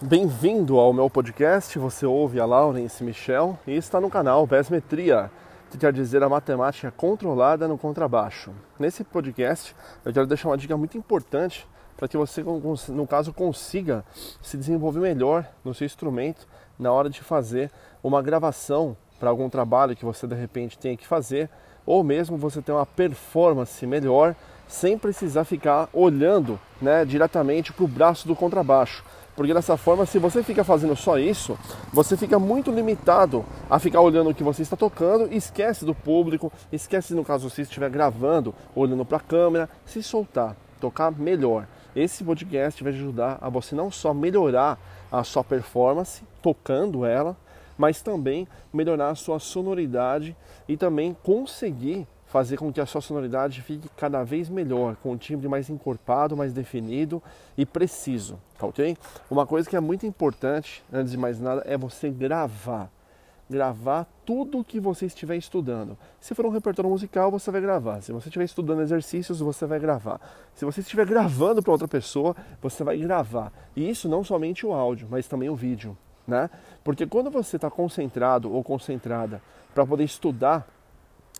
Bem-vindo ao meu podcast. Você ouve a Laurence Michel e está no canal Besmetria, que quer dizer a matemática controlada no contrabaixo. Nesse podcast, eu quero deixar uma dica muito importante para que você, no caso, consiga se desenvolver melhor no seu instrumento na hora de fazer uma gravação para algum trabalho que você de repente tenha que fazer, ou mesmo você ter uma performance melhor sem precisar ficar olhando né, diretamente para o braço do contrabaixo. Porque dessa forma, se você fica fazendo só isso, você fica muito limitado a ficar olhando o que você está tocando, esquece do público, esquece no caso se estiver gravando, olhando para a câmera, se soltar, tocar melhor. Esse podcast vai ajudar a você não só melhorar a sua performance tocando ela, mas também melhorar a sua sonoridade e também conseguir fazer com que a sua sonoridade fique cada vez melhor, com um timbre mais encorpado, mais definido e preciso, tá ok? Uma coisa que é muito importante, antes de mais nada, é você gravar. Gravar tudo o que você estiver estudando. Se for um repertório musical, você vai gravar. Se você estiver estudando exercícios, você vai gravar. Se você estiver gravando para outra pessoa, você vai gravar. E isso não somente o áudio, mas também o vídeo. Né? Porque quando você está concentrado ou concentrada para poder estudar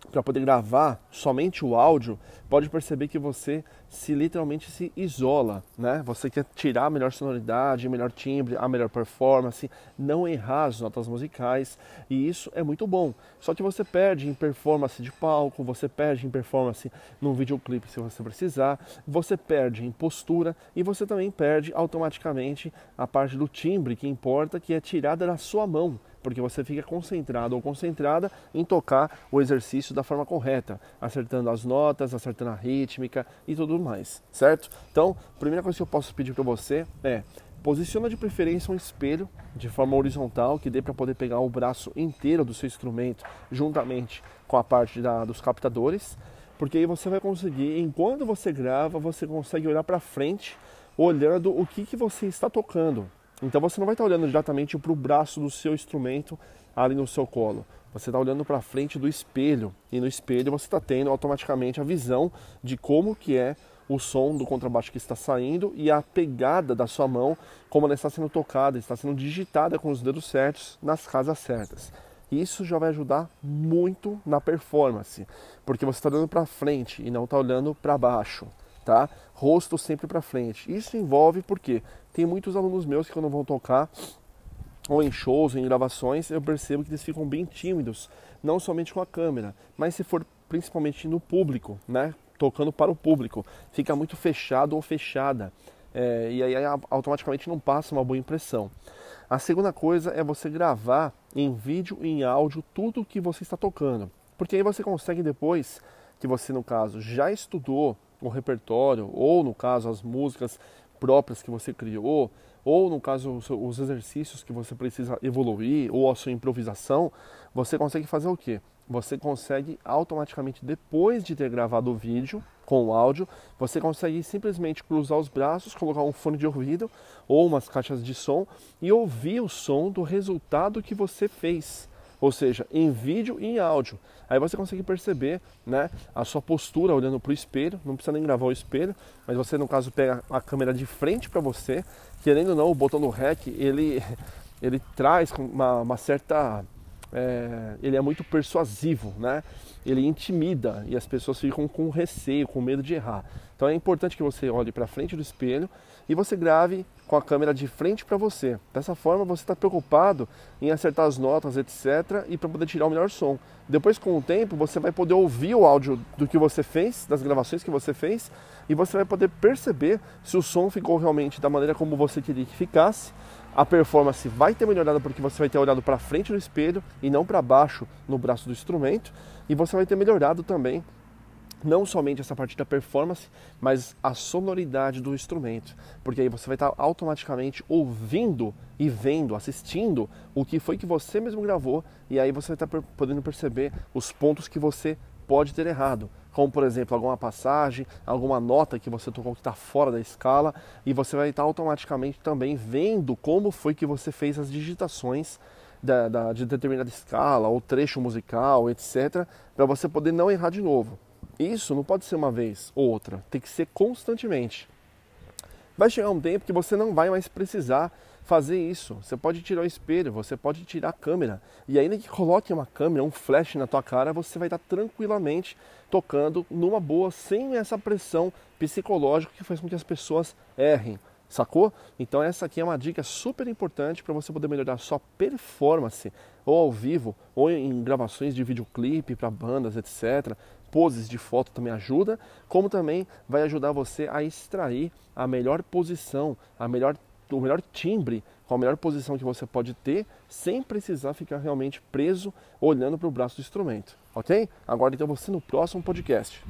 para poder gravar somente o áudio, pode perceber que você se literalmente se isola, né? Você quer tirar a melhor sonoridade, melhor timbre, a melhor performance, não errar as notas musicais, e isso é muito bom. Só que você perde em performance de palco, você perde em performance num videoclipe se você precisar, você perde em postura e você também perde automaticamente a parte do timbre que importa, que é tirada da sua mão porque você fica concentrado ou concentrada em tocar o exercício da forma correta, acertando as notas, acertando a rítmica e tudo mais, certo? Então, a primeira coisa que eu posso pedir para você é posiciona de preferência um espelho de forma horizontal que dê para poder pegar o braço inteiro do seu instrumento juntamente com a parte da, dos captadores, porque aí você vai conseguir, enquanto você grava, você consegue olhar para frente, olhando o que, que você está tocando, então você não vai estar olhando diretamente para o braço do seu instrumento ali no seu colo. Você está olhando para a frente do espelho e no espelho você está tendo automaticamente a visão de como que é o som do contrabaixo que está saindo e a pegada da sua mão, como ela está sendo tocada, está sendo digitada com os dedos certos nas casas certas. Isso já vai ajudar muito na performance, porque você está olhando para frente e não está olhando para baixo tá? Rosto sempre para frente. Isso envolve porque tem muitos alunos meus que quando vão tocar ou em shows, ou em gravações, eu percebo que eles ficam bem tímidos, não somente com a câmera, mas se for principalmente no público, né? Tocando para o público, fica muito fechado ou fechada. É, e aí automaticamente não passa uma boa impressão. A segunda coisa é você gravar em vídeo e em áudio tudo o que você está tocando. Porque aí você consegue depois, que você no caso já estudou o repertório, ou no caso as músicas próprias que você criou, ou no caso os exercícios que você precisa evoluir, ou a sua improvisação, você consegue fazer o quê? Você consegue automaticamente, depois de ter gravado o vídeo com o áudio, você consegue simplesmente cruzar os braços, colocar um fone de ouvido ou umas caixas de som e ouvir o som do resultado que você fez ou seja, em vídeo e em áudio. Aí você consegue perceber né, a sua postura olhando para o espelho, não precisa nem gravar o espelho, mas você no caso pega a câmera de frente para você, querendo ou não, o botão do REC ele, ele traz uma, uma certa. É, ele é muito persuasivo, né? ele intimida e as pessoas ficam com receio, com medo de errar. Então é importante que você olhe para frente do espelho e você grave com a câmera de frente para você. Dessa forma você está preocupado em acertar as notas, etc. e para poder tirar o melhor som. Depois, com o tempo, você vai poder ouvir o áudio do que você fez, das gravações que você fez, e você vai poder perceber se o som ficou realmente da maneira como você queria que ficasse. A performance vai ter melhorado porque você vai ter olhado para frente do espelho e não para baixo no braço do instrumento, e você vai ter melhorado também não somente essa parte da performance, mas a sonoridade do instrumento, porque aí você vai estar automaticamente ouvindo e vendo, assistindo o que foi que você mesmo gravou, e aí você vai estar podendo perceber os pontos que você pode ter errado, como por exemplo alguma passagem, alguma nota que você tocou que está fora da escala, e você vai estar automaticamente também vendo como foi que você fez as digitações da, da, de determinada escala ou trecho musical, etc., para você poder não errar de novo. Isso não pode ser uma vez ou outra, tem que ser constantemente. Vai chegar um tempo que você não vai mais precisar fazer isso. Você pode tirar o espelho, você pode tirar a câmera. E ainda que coloque uma câmera, um flash na tua cara, você vai estar tranquilamente tocando numa boa, sem essa pressão psicológica que faz com que as pessoas errem. Sacou? Então essa aqui é uma dica super importante para você poder melhorar sua performance, ou ao vivo, ou em gravações de videoclipe para bandas, etc. Poses de foto também ajuda, como também vai ajudar você a extrair a melhor posição, a melhor o melhor timbre, com a melhor posição que você pode ter, sem precisar ficar realmente preso olhando para o braço do instrumento, ok? Agora então você no próximo podcast.